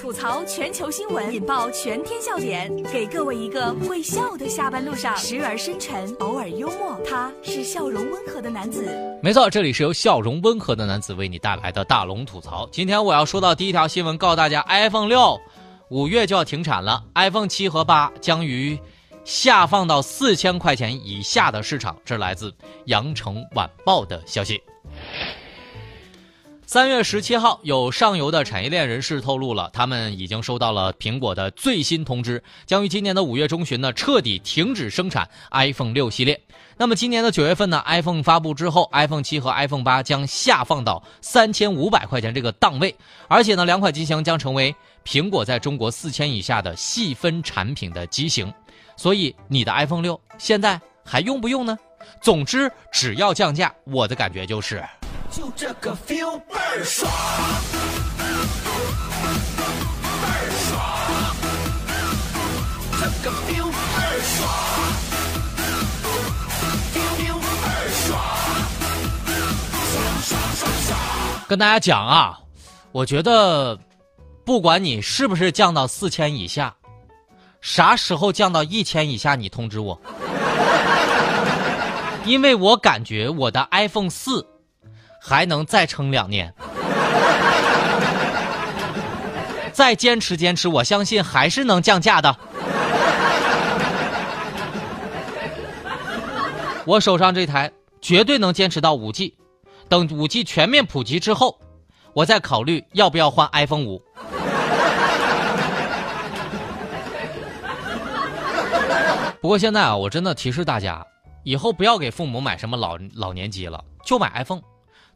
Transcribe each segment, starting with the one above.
吐槽全球新闻，引爆全天笑点，给各位一个会笑的下班路上，时而深沉，偶尔幽默。他是笑容温和的男子。没错，这里是由笑容温和的男子为你带来的大龙吐槽。今天我要说到第一条新闻，告诉大家，iPhone 六五月就要停产了，iPhone 七和八将于下放到四千块钱以下的市场。这来自羊城晚报的消息。三月十七号，有上游的产业链人士透露了，他们已经收到了苹果的最新通知，将于今年的五月中旬呢彻底停止生产 iPhone 六系列。那么今年的九月份呢，iPhone 发布之后，iPhone 七和 iPhone 八将下放到三千五百块钱这个档位，而且呢，两款机型将成为苹果在中国四千以下的细分产品的机型。所以，你的 iPhone 六现在还用不用呢？总之，只要降价，我的感觉就是。就这个 feel 倍儿爽，倍儿爽，这个 feel 倍儿爽爽，爽爽爽爽。跟大家讲啊，我觉得，不管你是不是降到四千以下，啥时候降到一千以下，你通知我，因为我感觉我的 iPhone 四。还能再撑两年，再坚持坚持，我相信还是能降价的。我手上这台绝对能坚持到五 G，等五 G 全面普及之后，我再考虑要不要换 iPhone 五。不过现在啊，我真的提示大家，以后不要给父母买什么老老年机了，就买 iPhone。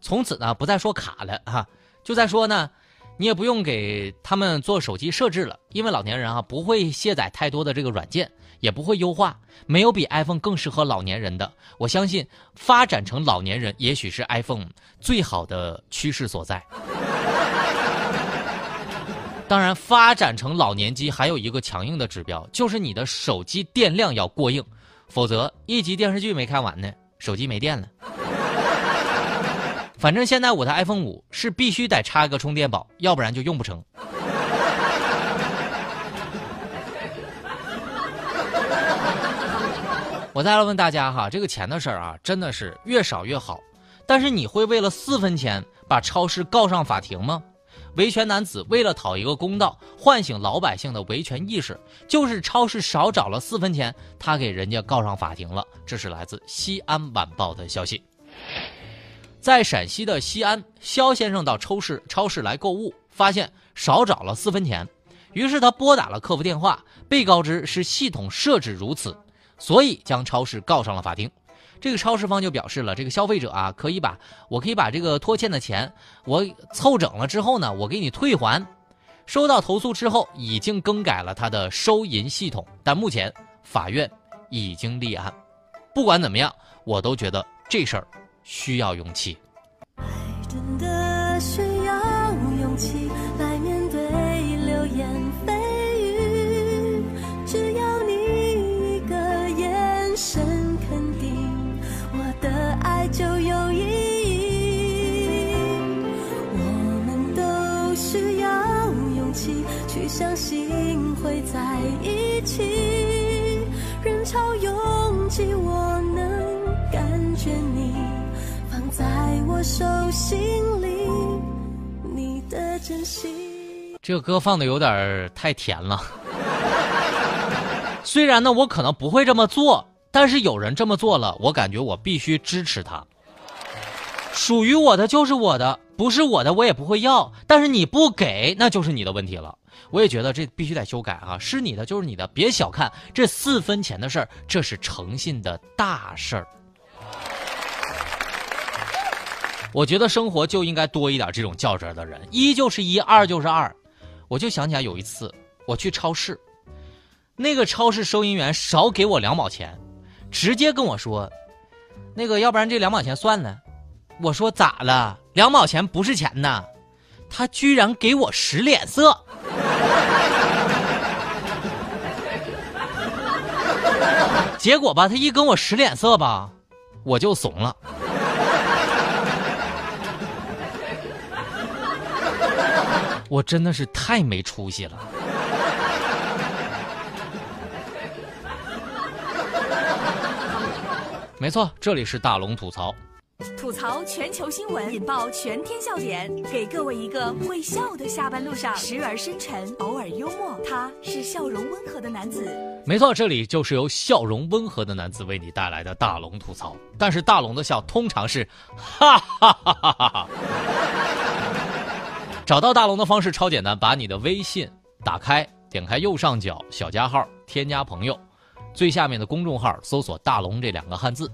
从此呢，不再说卡了哈，就再说呢，你也不用给他们做手机设置了，因为老年人啊不会卸载太多的这个软件，也不会优化，没有比 iPhone 更适合老年人的。我相信发展成老年人，也许是 iPhone 最好的趋势所在。当然，发展成老年机还有一个强硬的指标，就是你的手机电量要过硬，否则一集电视剧没看完呢，手机没电了。反正现在我的 iPhone 五是必须得插一个充电宝，要不然就用不成。我再来问大家哈，这个钱的事儿啊，真的是越少越好。但是你会为了四分钱把超市告上法庭吗？维权男子为了讨一个公道，唤醒老百姓的维权意识，就是超市少找了四分钱，他给人家告上法庭了。这是来自西安晚报的消息。在陕西的西安，肖先生到超市超市来购物，发现少找了四分钱，于是他拨打了客服电话，被告知是系统设置如此，所以将超市告上了法庭。这个超市方就表示了，这个消费者啊，可以把我可以把这个拖欠的钱我凑整了之后呢，我给你退还。收到投诉之后，已经更改了他的收银系统，但目前法院已经立案。不管怎么样，我都觉得这事儿。需要勇气。爱真的需要勇气来面对流言蜚语，只要你一个眼神肯定，我的爱就有意义。我们都需要勇气去相信会在一手心里，你的真心。这个歌放的有点太甜了。虽然呢，我可能不会这么做，但是有人这么做了，我感觉我必须支持他。属于我的就是我的，不是我的我也不会要。但是你不给，那就是你的问题了。我也觉得这必须得修改啊！是你的就是你的，别小看这四分钱的事儿，这是诚信的大事儿。我觉得生活就应该多一点这种较真的人，一就是一，二就是二。我就想起来有一次我去超市，那个超市收银员少给我两毛钱，直接跟我说：“那个要不然这两毛钱算了。”我说：“咋了？两毛钱不是钱呐？”他居然给我使脸色。结果吧，他一跟我使脸色吧，我就怂了。我真的是太没出息了。没错，这里是大龙吐槽。吐槽全球新闻，引爆全天笑点，给各位一个会笑的下班路上，时而深沉，偶尔幽默。他是笑容温和的男子。没错，这里就是由笑容温和的男子为你带来的大龙吐槽。但是大龙的笑通常是哈哈哈哈哈哈。找到大龙的方式超简单，把你的微信打开，点开右上角小加号，添加朋友，最下面的公众号搜索“大龙”这两个汉字。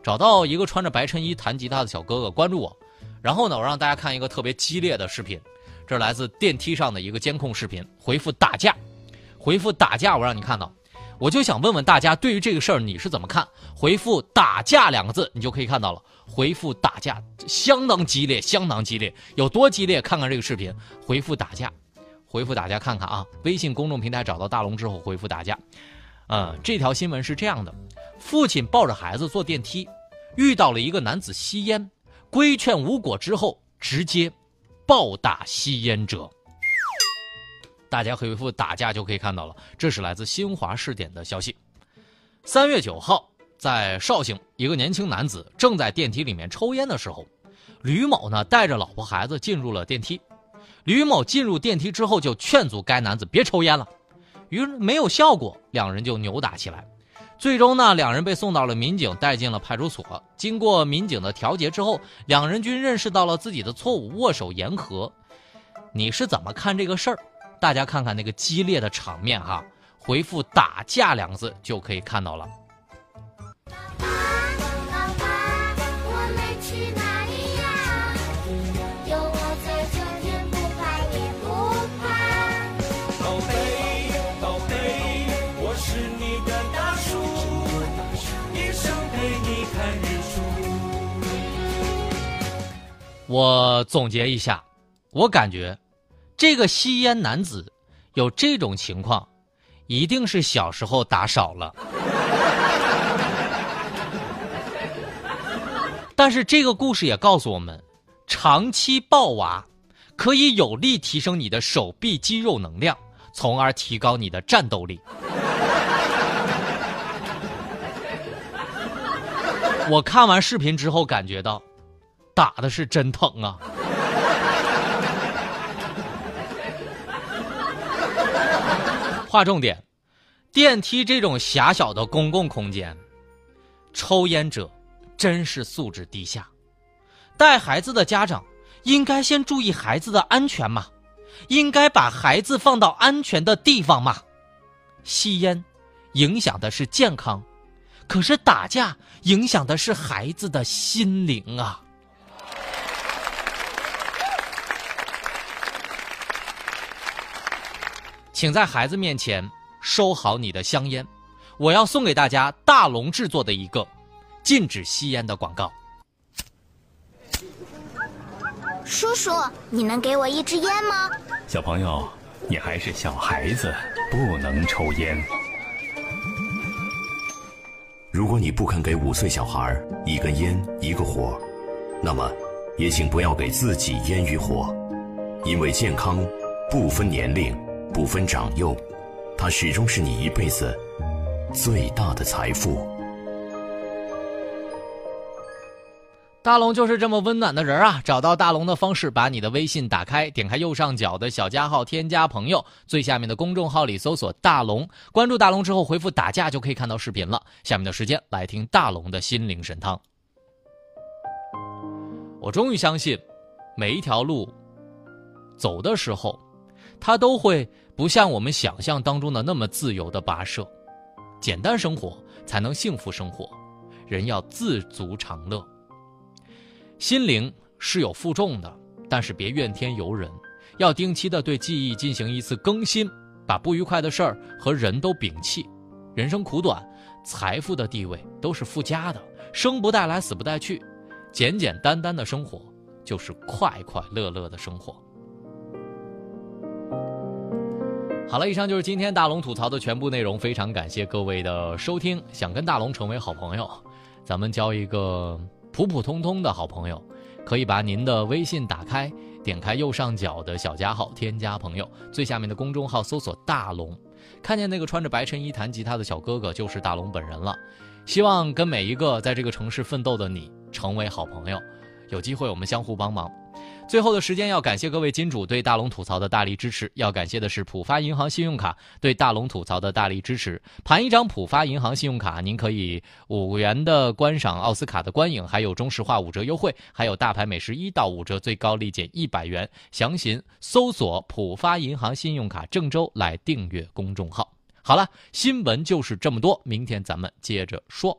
找到一个穿着白衬衣弹吉他的小哥哥，关注我。然后呢，我让大家看一个特别激烈的视频，这是来自电梯上的一个监控视频。回复打架，回复打架，我让你看到。我就想问问大家，对于这个事儿你是怎么看？回复打架两个字，你就可以看到了。回复打架，相当激烈，相当激烈，有多激烈？看看这个视频。回复打架，回复打架，看看啊。微信公众平台找到大龙之后，回复打架。嗯，这条新闻是这样的。父亲抱着孩子坐电梯，遇到了一个男子吸烟，规劝无果之后，直接暴打吸烟者。大家回复打架就可以看到了，这是来自新华视点的消息。三月九号，在绍兴，一个年轻男子正在电梯里面抽烟的时候，吕某呢带着老婆孩子进入了电梯。吕某进入电梯之后，就劝阻该男子别抽烟了，于是没有效果，两人就扭打起来。最终呢，两人被送到了民警，带进了派出所。经过民警的调解之后，两人均认识到了自己的错误，握手言和。你是怎么看这个事儿？大家看看那个激烈的场面哈，回复“打架”两个字就可以看到了。我总结一下，我感觉，这个吸烟男子有这种情况，一定是小时候打少了。但是这个故事也告诉我们，长期抱娃可以有力提升你的手臂肌肉能量，从而提高你的战斗力。我看完视频之后感觉到。打的是真疼啊！划重点，电梯这种狭小的公共空间，抽烟者真是素质低下。带孩子的家长应该先注意孩子的安全嘛，应该把孩子放到安全的地方嘛。吸烟影响的是健康，可是打架影响的是孩子的心灵啊。请在孩子面前收好你的香烟，我要送给大家大龙制作的一个禁止吸烟的广告。叔叔，你能给我一支烟吗？小朋友，你还是小孩子，不能抽烟。如果你不肯给五岁小孩一根烟一个火，那么也请不要给自己烟与火，因为健康不分年龄。不分长幼，它始终是你一辈子最大的财富。大龙就是这么温暖的人啊！找到大龙的方式，把你的微信打开，点开右上角的小加号，添加朋友，最下面的公众号里搜索“大龙”，关注大龙之后回复“打架”就可以看到视频了。下面的时间来听大龙的心灵神汤。我终于相信，每一条路走的时候。它都会不像我们想象当中的那么自由的跋涉，简单生活才能幸福生活，人要自足常乐。心灵是有负重的，但是别怨天尤人，要定期的对记忆进行一次更新，把不愉快的事儿和人都摒弃。人生苦短，财富的地位都是附加的，生不带来，死不带去，简简单单的生活就是快快乐乐的生活。好了，以上就是今天大龙吐槽的全部内容。非常感谢各位的收听。想跟大龙成为好朋友，咱们交一个普普通通的好朋友，可以把您的微信打开，点开右上角的小加号，添加朋友，最下面的公众号搜索“大龙”，看见那个穿着白衬衣弹吉他的小哥哥，就是大龙本人了。希望跟每一个在这个城市奋斗的你成为好朋友，有机会我们相互帮忙。最后的时间要感谢各位金主对大龙吐槽的大力支持，要感谢的是浦发银行信用卡对大龙吐槽的大力支持。盘一张浦发银行信用卡，您可以五元的观赏奥斯卡的观影，还有中石化五折优惠，还有大牌美食一到五折，最高立减一百元。详询搜索浦发银行信用卡郑州来订阅公众号。好了，新闻就是这么多，明天咱们接着说。